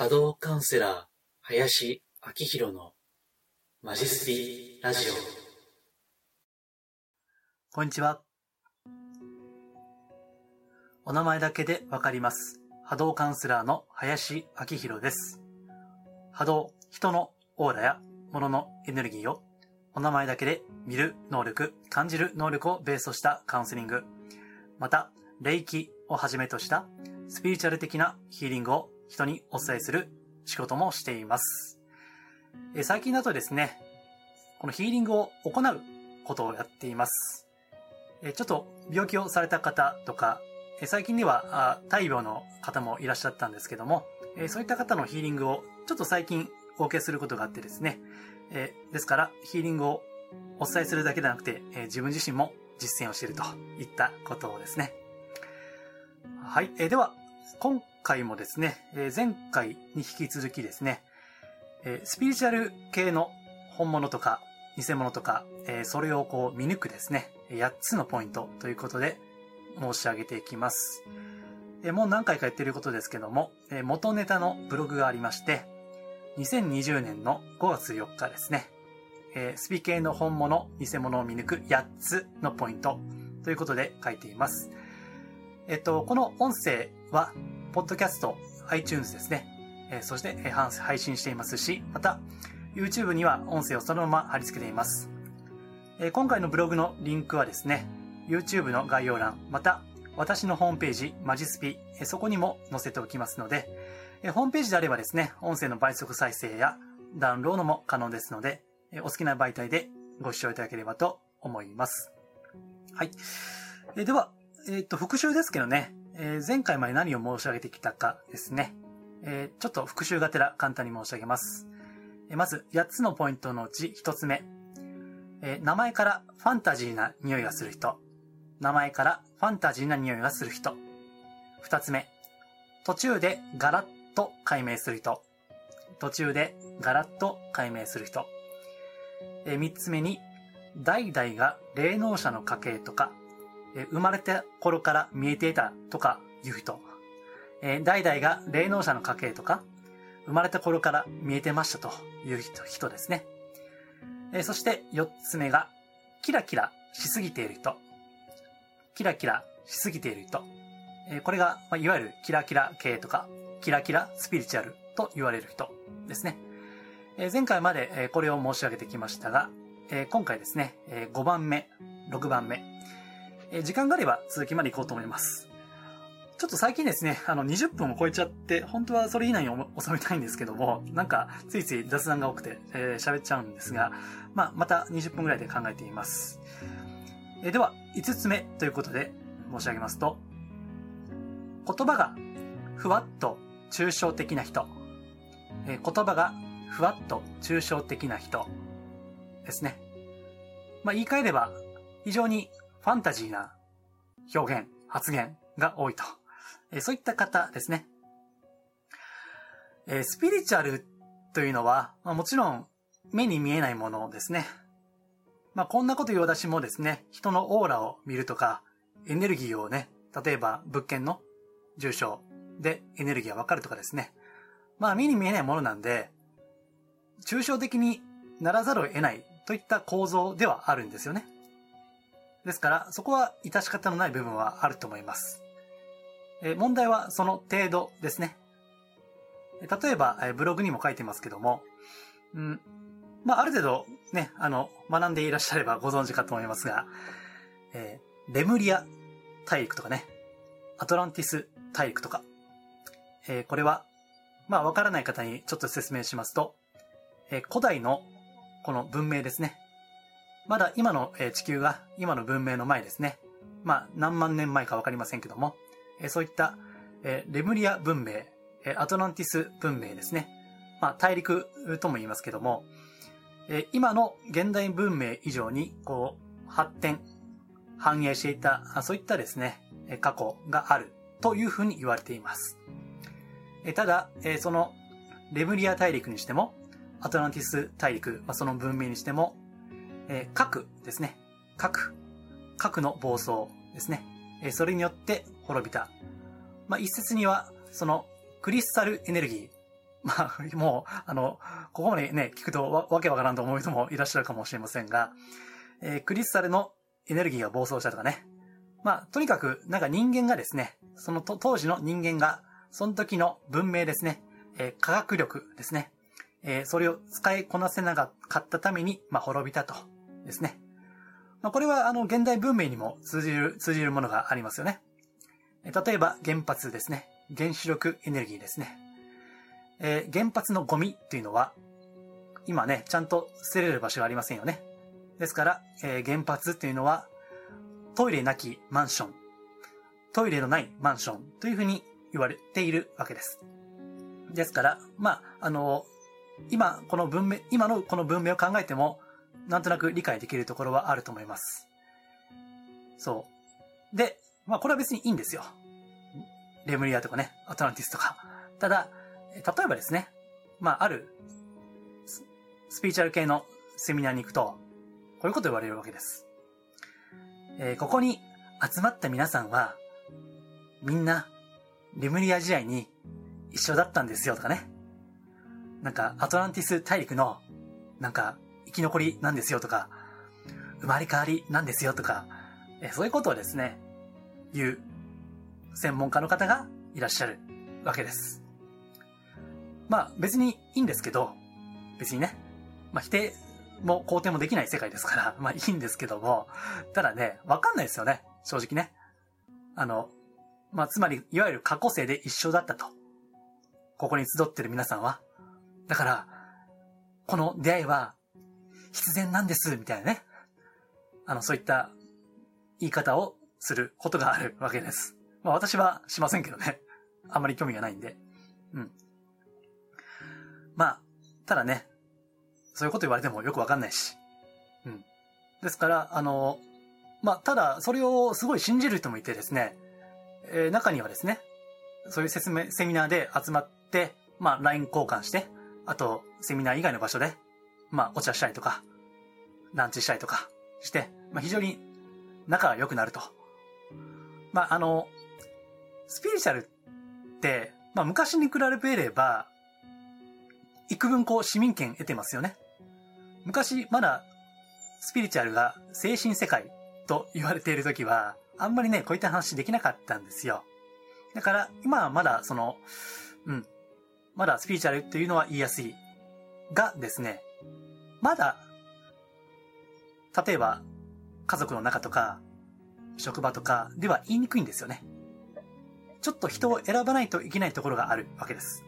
波動カウンセラー、林明宏のマジスピラジオ。こんにちは。お名前だけでわかります。波動カウンセラーの林明宏です。波動、人のオーラや物のエネルギーをお名前だけで見る能力、感じる能力をベースとしたカウンセリング、また、霊気をはじめとしたスピリチュアル的なヒーリングを人にお伝えする仕事もしています。え最近だとですね、このヒーリングを行うことをやっています。えちょっと病気をされた方とか、え最近では大病の方もいらっしゃったんですけども、えそういった方のヒーリングをちょっと最近お受けすることがあってですね、えですからヒーリングをお伝えするだけではなくて、え自分自身も実践をしているといったことをですね。はい、えでは、今回もですね、え前回に引き続きですね、えスピリチュアル系の本物とか偽物とか、えそれをこう見抜くですね、8つのポイントということで申し上げていきます。えもう何回か言ってることですけども、え元ネタのブログがありまして、2020年の5月4日ですね、えスピ系の本物、偽物を見抜く8つのポイントということで書いています。えっと、この音声は、ポッドキャスト、iTunes ですね、えそして、え配信していますし、また、YouTube には音声をそのまま貼り付けています。え今回のブログのリンクはですね、YouTube の概要欄、また、私のホームページ、マジスピ、えそこにも載せておきますので、えホームページであればですね、音声の倍速再生やダウンロードも可能ですので、えお好きな媒体でご視聴いただければと思います。はい。えでは、えっ、と、復習ですけどね、えー前回まで何を申し上げてきたかですね。えーちょっと復習がてら簡単に申し上げます。えーまず、8つのポイントのうち1つ目。えー名前からファンタジーな匂いがする人。名前からファンタジーな匂いがする人。2つ目。途中でガラッと解明する人。途中でガラッと解明する人。え3つ目に、代々が霊能者の家系とか、え生まれた頃から見えていたとかいう人。え代々が霊能者の家系とか、生まれた頃から見えてましたという人ですね。えそして四つ目が、キラキラしすぎている人。キラキラしすぎている人。えこれが、まあいわゆるキラキラ系とか、キラキラスピリチュアルと言われる人ですね。え前回までこれを申し上げてきましたが、え今回ですね、え5番目、6番目、え時間があれば続きまで行こうと思います。ちょっと最近ですね、あの、20分を超えちゃって、本当はそれ以内に収めたいんですけども、なんか、ついつい雑談が多くて、えー喋っちゃうんですが、まあ、また20分ぐらいで考えています。えーでは、5つ目ということで申し上げますと、言葉がふわっと抽象的な人、えー言葉がふわっと抽象的な人ですね。まあ、言い換えれば、非常にファンタジーな表現、発言が多いと。えそういった方ですね。えスピリチュアルというのは、まあ、もちろん目に見えないものですね。まあ、こんなこと言う私もですね、人のオーラを見るとか、エネルギーをね、例えば物件の住所でエネルギーがわかるとかですね。まあ、目に見えないものなんで、抽象的にならざるを得ないといった構造ではあるんですよね。ですから、そこは致し方のない部分はあると思います。え問題はその程度ですね。例えば、えブログにも書いてますけども、うん、まあ、ある程度ね、あの、学んでいらっしゃればご存知かと思いますが、えーレムリア大陸とかね、アトランティス大陸とか、えーこれは、まあ、わからない方にちょっと説明しますと、えー古代のこの文明ですね。まだ今の地球が今の文明の前ですね。まあ何万年前かわかりませんけども、そういったレムリア文明、アトランティス文明ですね。まあ大陸とも言いますけども、今の現代文明以上にこう発展、繁栄していた、そういったですね、過去があるというふうに言われています。ただ、そのレムリア大陸にしても、アトランティス大陸、その文明にしても、えー核ですね。核。核の暴走ですね。えーそれによって滅びた。まあ、一説には、そのクリスタルエネルギーまあ、もう、あの、ここまでね、聞くとわわけわからんと思う人もいらっしゃるかもしれませんが、えークリスタルのエネルギーが暴走したとかね。まあ、とにかく、なんか人間がですね、そのと当時の人間が、その時の文明ですね、えー科学力ですね、えーそれを使いこなせなかったために、まあ、滅びたとですね。まあ、これは、あの、現代文明にも通じる、通じるものがありますよね。例えば、原発ですね。原子力エネルギーですね。えー原発のゴミっていうのは、今ね、ちゃんと捨てれる場所がありませんよね。ですから、えー原発っていうのは、トイレなきマンション、トイレのないマンションというふうに言われているわけです。ですから、まあ、あの、今、この文明、今のこの文明を考えても、なんとなく理解できるところはあると思います。そう。で、まあ、これは別にいいんですよ。レムリアとかね、アトランティスとか。ただ、例えばですね、まあ、あるス、スピーチャル系のセミナーに行くと、こういうこと言われるわけです。えーここに集まった皆さんは、みんな、レムリア時代に一緒だったんですよとかね。なんか、アトランティス大陸の、なんか、生き残りなんですよとか、生まれ変わりなんですよとか、えそういうことをですね、言う専門家の方がいらっしゃるわけです。まあ別にいいんですけど、別にね、まあ否定も肯定もできない世界ですから、まあいいんですけども、ただね、わかんないですよね、正直ね。あの、まあつまり、いわゆる過去世で一緒だったと。ここに集ってる皆さんは。だから、この出会いは必然なんです、みたいなね。あの、そういった言い方をすることがあるわけです。まあ私はしませんけどね。あんまり興味がないんで。うん。まあ、ただね、そういうこと言われてもよくわかんないし。うん。ですから、あの、まあ、ただ、それをすごい信じる人もいてですね、えー中にはですね、そういう説明、セミナーで集まって、まあ、LINE 交換して、あと、セミナー以外の場所で、まあ、お茶したりとか、ランチしたりとかして、まあ、非常に仲が良くなると。まあ、あの、スピリチュアルって、まあ、昔に比べれば、幾分こう市民権得てますよね。昔、まだ、スピリチュアルが精神世界と言われている時は、あんまりね、こういった話できなかったんですよ。だから、今はまだ、その、うん、まだスピリチュアルっていうのは言いやすい。がですね、まだ、例えば、家族の中とか、職場とかでは言いにくいんですよね。ちょっと人を選ばないといけないところがあるわけです。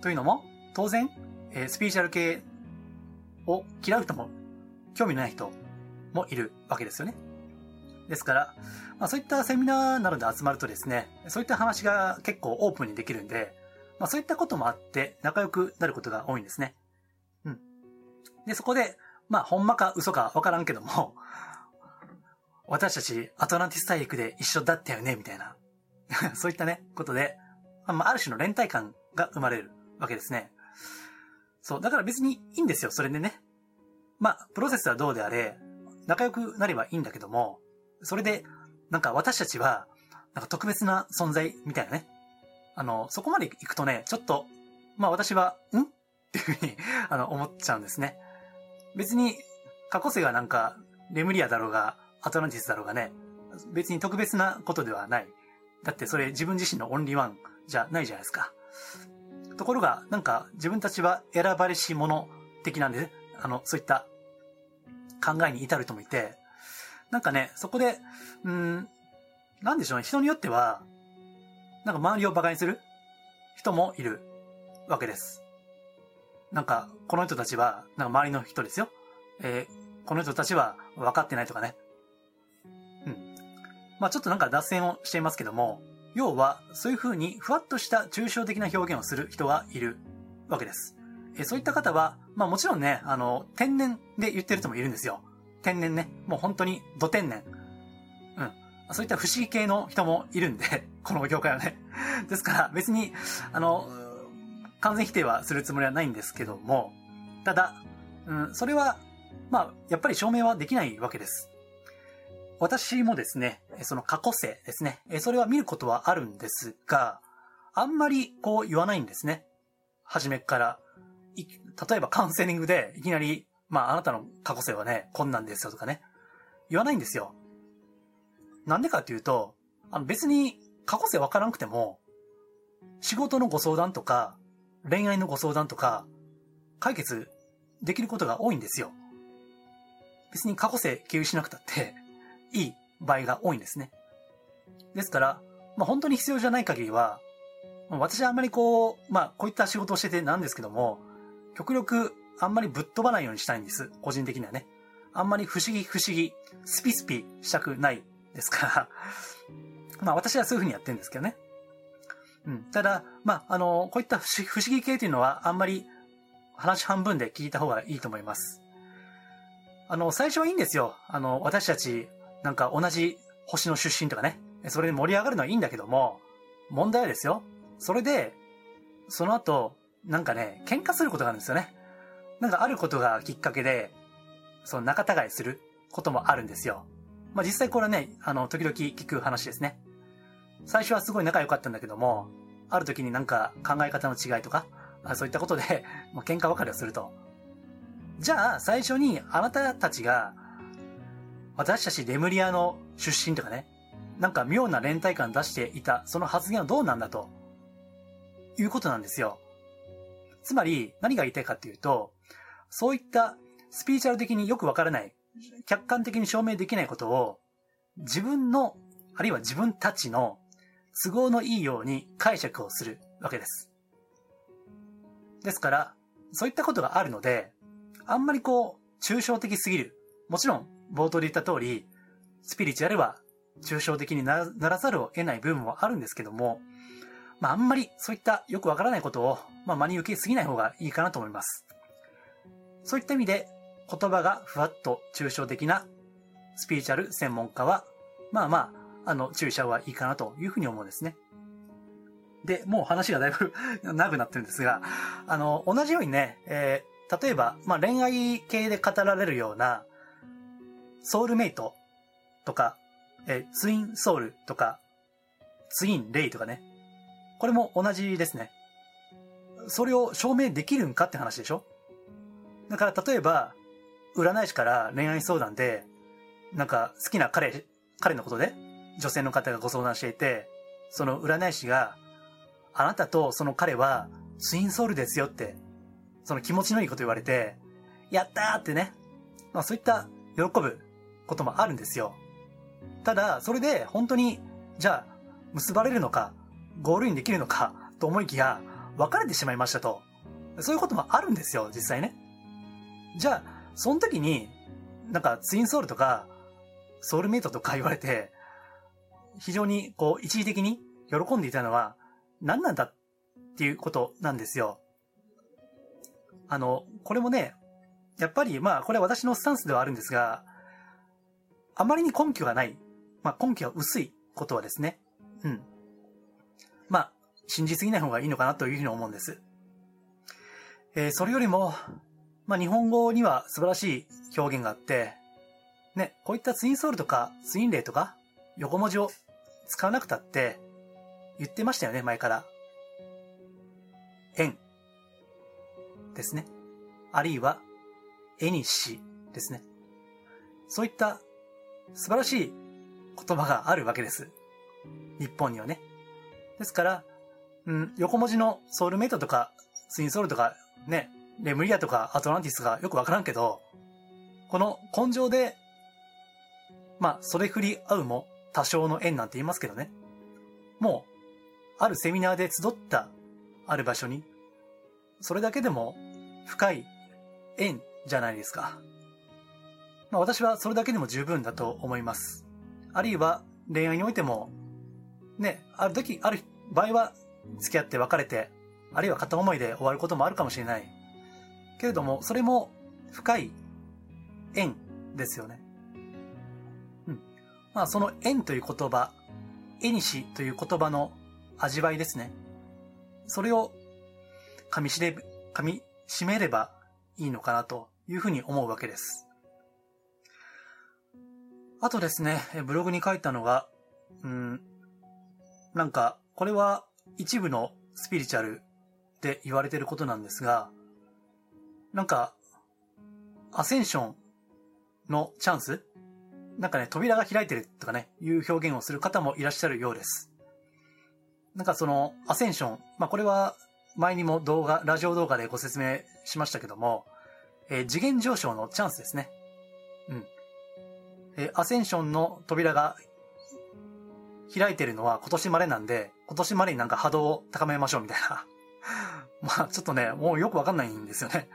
というのも、当然、えースピリチュアル系を嫌う人も、興味のない人もいるわけですよね。ですから、まあ、そういったセミナーなどで集まるとですね、そういった話が結構オープンにできるんで、まあ、そういったこともあって仲良くなることが多いんですね。で、そこで、まあ、ほんまか嘘かわからんけども、私たちアトランティス大陸で一緒だったよね、みたいな。そういったね、ことで、まあ、ある種の連帯感が生まれるわけですね。そう、だから別にいいんですよ、それでね。まあ、プロセスはどうであれ、仲良くなればいいんだけども、それで、なんか私たちは、なんか特別な存在みたいなね。あの、そこまで行くとね、ちょっと、まあ私は、ん？っていうふうに、あの、思っちゃうんですね。別に、過去世がなんか、レムリアだろうが、アトランティスだろうがね、別に特別なことではない。だってそれ自分自身のオンリーワンじゃないじゃないですか。ところが、なんか自分たちは選ばれし者的なんで、あの、そういった考えに至る人もいて、なんかね、そこで、うん、なんでしょうね、人によっては、なんか周りを馬鹿にする人もいるわけです。なんか、この人たちは、なんか周りの人ですよ。えーこの人たちは分かってないとかね。うん。まあちょっとなんか脱線をしていますけども、要は、そういう風にふわっとした抽象的な表現をする人がいるわけです。えーそういった方は、まあもちろんね、あの、天然で言ってる人もいるんですよ。天然ね。もう本当に、土天然。うん。そういった不思議系の人もいるんで、この業界はね。ですから、別に、あの、完全否定はするつもりはないんですけども、ただ、うん、それは、まあ、やっぱり証明はできないわけです。私もですね、その過去世ですね、それは見ることはあるんですが、あんまりこう言わないんですね。初めから、例えばカウンセリングでいきなり、まああなたの過去性はね、こんなんですよとかね、言わないんですよ。なんでかっていうと、あの別に過去性わからなくても、仕事のご相談とか、恋愛のご相談とか、解決できることが多いんですよ。別に過去性共有しなくたって、いい場合が多いんですね。ですから、まあ本当に必要じゃない限りは、私はあんまりこう、まあこういった仕事をしててなんですけども、極力あんまりぶっ飛ばないようにしたいんです。個人的にはね。あんまり不思議不思議、スピスピしたくないですから。まあ私はそういう風にやってるんですけどね。うん。ただ、まああの、こういった不思議系というのはあんまり話半分で聞いた方がいいと思います。あの、最初はいいんですよ。あの、私たち、なんか同じ星の出身とかね。それで盛り上がるのはいいんだけども、問題はですよ。それで、その後、なんかね、喧嘩することがあるんですよね。なんかあることがきっかけで、その仲違いすることもあるんですよ。まあ実際これはね、あの、時々聞く話ですね。最初はすごい仲良かったんだけども、ある時になんか考え方の違いとか、あそういったことで、まあ、喧嘩別れをすると。じゃあ、最初にあなたたちが、私たちレムリアの出身とかね、なんか妙な連帯感出していた、その発言はどうなんだと、いうことなんですよ。つまり、何が言いたいかっていうと、そういったスピーチャル的によくわからない、客観的に証明できないことを、自分の、あるいは自分たちの都合のいいように解釈をするわけです。ですから、そういったことがあるので、あんまりこう、抽象的すぎる。もちろん、冒頭で言った通り、スピリチュアルは抽象的にならざるを得ない部分もあるんですけども、まああんまりそういったよくわからないことを、まあ真に受けすぎない方がいいかなと思います。そういった意味で、言葉がふわっと抽象的なスピリチュアル専門家は、まあまあ、あの、注意した方がいいかなというふうに思うんですね。で、もう話がだいぶ 長くなってるんですが、あの、同じようにね、えー例えば、まあ恋愛系で語られるような、ソウルメイトとか、えーツインソウルとか、ツインレイとかね。これも同じですね。それを証明できるんかって話でしょだから例えば、占い師から恋愛相談で、なんか好きな彼、彼のことで、女性の方がご相談していて、その占い師が、あなたとその彼はツインソウルですよって、その気持ちのいいこと言われて、やったーってね、まあそういった喜ぶこともあるんですよ。ただ、それで本当に、じゃあ、結ばれるのか、ゴールインできるのか、と思いきや、別れてしまいましたと。そういうこともあるんですよ、実際ね。じゃあ、その時に、なんかツインソウルとか、ソウルメイトとか言われて、非常にこう、一時的に喜んでいたのは、何なんだっていうことなんですよ。あの、これもね、やっぱりまあ、これは私のスタンスではあるんですが、あまりに根拠がない、まあ根拠が薄いことはですね、うん。まあ、信じすぎない方がいいのかなというふうに思うんです。えーそれよりも、まあ日本語には素晴らしい表現があって、ね、こういったツインソウルとかツインレイとか横文字を使わなくたって言ってましたよね、前から。縁ですね。あるいは、絵にしですね。そういった素晴らしい言葉があるわけです。日本にはね。ですから、うん、横文字のソウルメイトとか、ツインソウルとか、ね、レムリアとかアトランティスがよくわからんけど、この根性で、まあ、それ振り合うも多少の縁なんて言いますけどね。もう、あるセミナーで集ったある場所に、それだけでも深い縁じゃないですか。まあ私はそれだけでも十分だと思います。あるいは恋愛においても、ね、ある時、ある場合は付き合って別れて、あるいは片思いで終わることもあるかもしれない。けれども、それも深い縁ですよね。まあその縁という言葉、絵にしという言葉の味わいですね。それを噛みしれ、噛み締めればいいのかなというふうに思うわけです。あとですね、ブログに書いたのが、うん、なんか、これは一部のスピリチュアルって言われてることなんですが、なんか、アセンションのチャンスなんかね、扉が開いてるとかね、いう表現をする方もいらっしゃるようです。なんかその、アセンション、まあこれは前にも動画、ラジオ動画でご説明しましたけども、えー、次元上昇のチャンスですね。うん。えー、アセンションの扉が開いてるのは今年までなんで、今年までになんか波動を高めましょうみたいな。まあちょっとね、もうよくわかんないんですよね。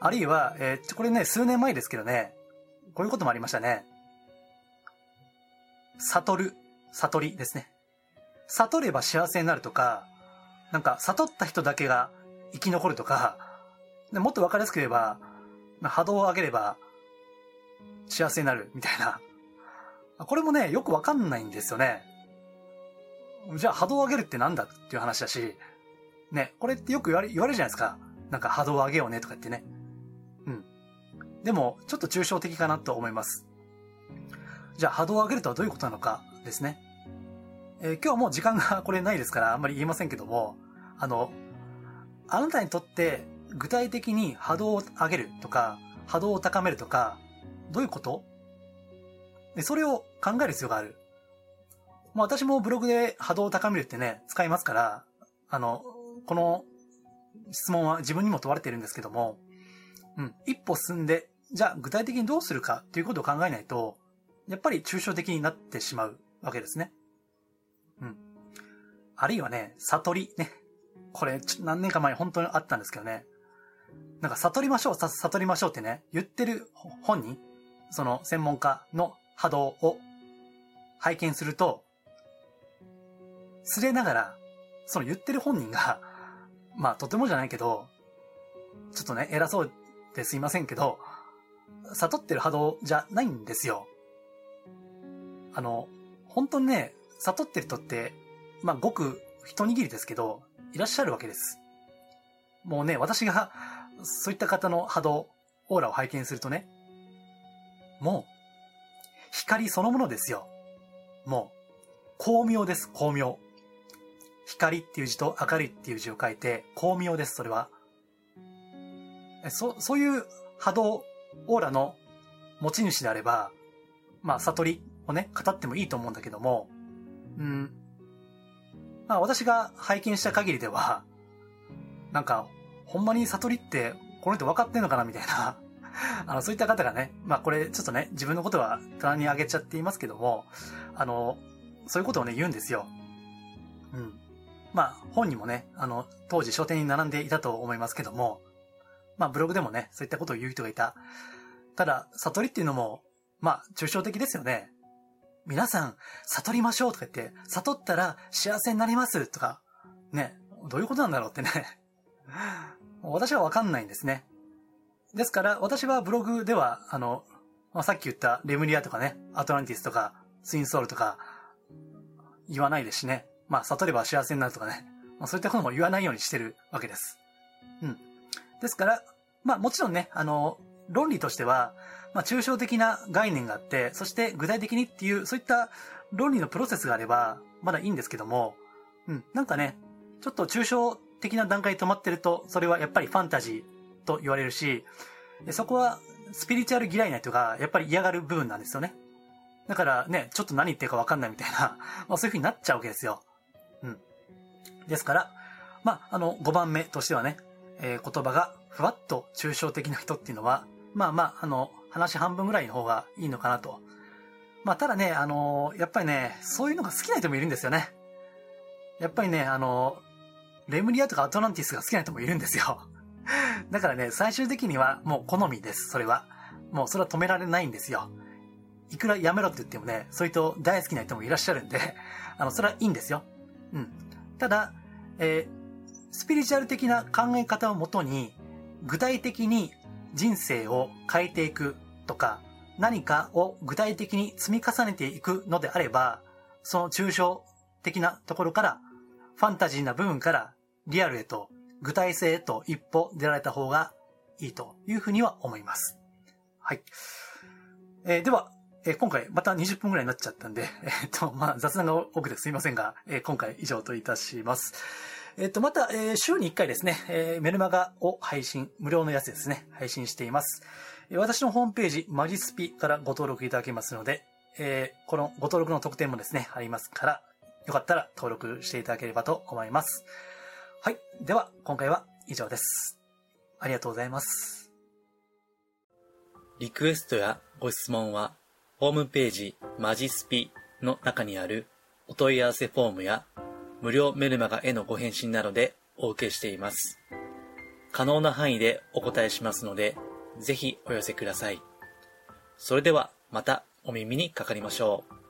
あるいは、えー、これね、数年前ですけどね、こういうこともありましたね。悟る、悟りですね。悟れば幸せになるとか、なんか悟った人だけが生き残るとか、もっとわかりやすく言えば、波動を上げれば幸せになるみたいな。これもね、よくわかんないんですよね。じゃあ波動を上げるってなんだっていう話だし、ね、これってよく言われ言われるじゃないですか。なんか波動を上げようねとか言ってね。でも、ちょっと抽象的かなと思います。じゃあ波動を上げるとはどういうことなのかですね。えー、今日はもう時間がこれないですからあんまり言えませんけども、あの、あなたにとって具体的に波動を上げるとか、波動を高めるとか、どういうこと？でそれを考える必要がある。まあ私もブログで波動を高めるってね、使いますから、あの、この質問は自分にも問われているんですけども、うん、一歩進んで、じゃあ具体的にどうするかっていうことを考えないと、やっぱり抽象的になってしまうわけですね。うん。あるいはね、悟りね。これ、何年か前本当にあったんですけどね。なんか悟りましょう、悟りましょうってね、言ってる本人、その専門家の波動を拝見すると、すれながら、その言ってる本人が、まあとてもじゃないけど、ちょっとね、偉そうですいませんけど、悟ってる波動じゃないんですよ。あの、本当にね、悟ってる人って、まあごく一握りですけど、いらっしゃるわけです。もうね、私がそういった方の波動、オーラを拝見するとね、もう、光そのものですよ。もう、光明です、光明。光っていう字と明るいっていう字を書いて、光明です、それは。そ、そういう波動、オーラの持ち主であれば、まあ、悟りをね、語ってもいいと思うんだけども、うん。まあ、私が拝見した限りでは、なんか、ほんまに悟りってこの人分かってんのかなみたいな あの、そういった方がね、まあこれちょっとね、自分のことは棚に上げちゃっていますけども、あの、そういうことをね、言うんですよ。うん。まあ本にもね、あの、当時書店に並んでいたと思いますけども、まあブログでもね、そういったことを言う人がいた。ただ、悟りっていうのも、まあ抽象的ですよね。皆さん、悟りましょうとか言って、悟ったら幸せになりますとか、ね、どういうことなんだろうってね。私はわかんないんですね。ですから、私はブログでは、あの、まあ、さっき言ったレムリアとかね、アトランティスとか、ツインソウルとか、言わないですしね。まあ、悟れば幸せになるとかね。まあ、そういったことも言わないようにしてるわけです。うん。ですから、まあ、もちろんね、あの、論理としては、まあ、抽象的な概念があって、そして具体的にっていう、そういった論理のプロセスがあれば、まだいいんですけども、うん、なんかね、ちょっと抽象的な段階で止まってると、それはやっぱりファンタジーと言われるし、そこはスピリチュアル嫌いな人がやっぱり嫌がる部分なんですよね。だからね、ちょっと何言ってるかわかんないみたいな、まあそういう風になっちゃうわけですよ。うん。ですから、まあ、あの、5番目としてはね、えー、言葉がふわっと抽象的な人っていうのは、まあまあ、あの、話半分ぐらいの方がいいのかなと。まあ、ただね、あの、やっぱりね、そういうのが好きな人もいるんですよね。やっぱりね、あの、レムリアとかアトランティスが好きな人もいるんですよ。だからね、最終的にはもう好みです、それは。もうそれは止められないんですよ。いくらやめろって言ってもね、そういう人大好きな人もいらっしゃるんで、あの、それはいいんですよ。うん。ただ、えー、スピリチュアル的な考え方をもとに、具体的に人生を変えていくとか、何かを具体的に積み重ねていくのであれば、その抽象的なところから、ファンタジーな部分からリアルへと、具体性へと一歩出られた方がいいというふうには思います。はい。えー、では、えー、今回また20分くらいになっちゃったんで、えー、っと、まあ、雑談が多くてすいませんが、え、今回以上といたします。えっと、また、えー週に1回ですね、えーメルマガを配信、無料のやつですね、配信しています。私のホームページ、マジスピからご登録いただけますので、えーこのご登録の特典もですね、ありますから、よかったら登録していただければと思います。はい。では、今回は以上です。ありがとうございます。リクエストやご質問は、ホームページマジスピの中にあるお問い合わせフォームや無料メルマガへのご返信などでお受けしています。可能な範囲でお答えしますので、ぜひお寄せください。それではまたお耳にかかりましょう。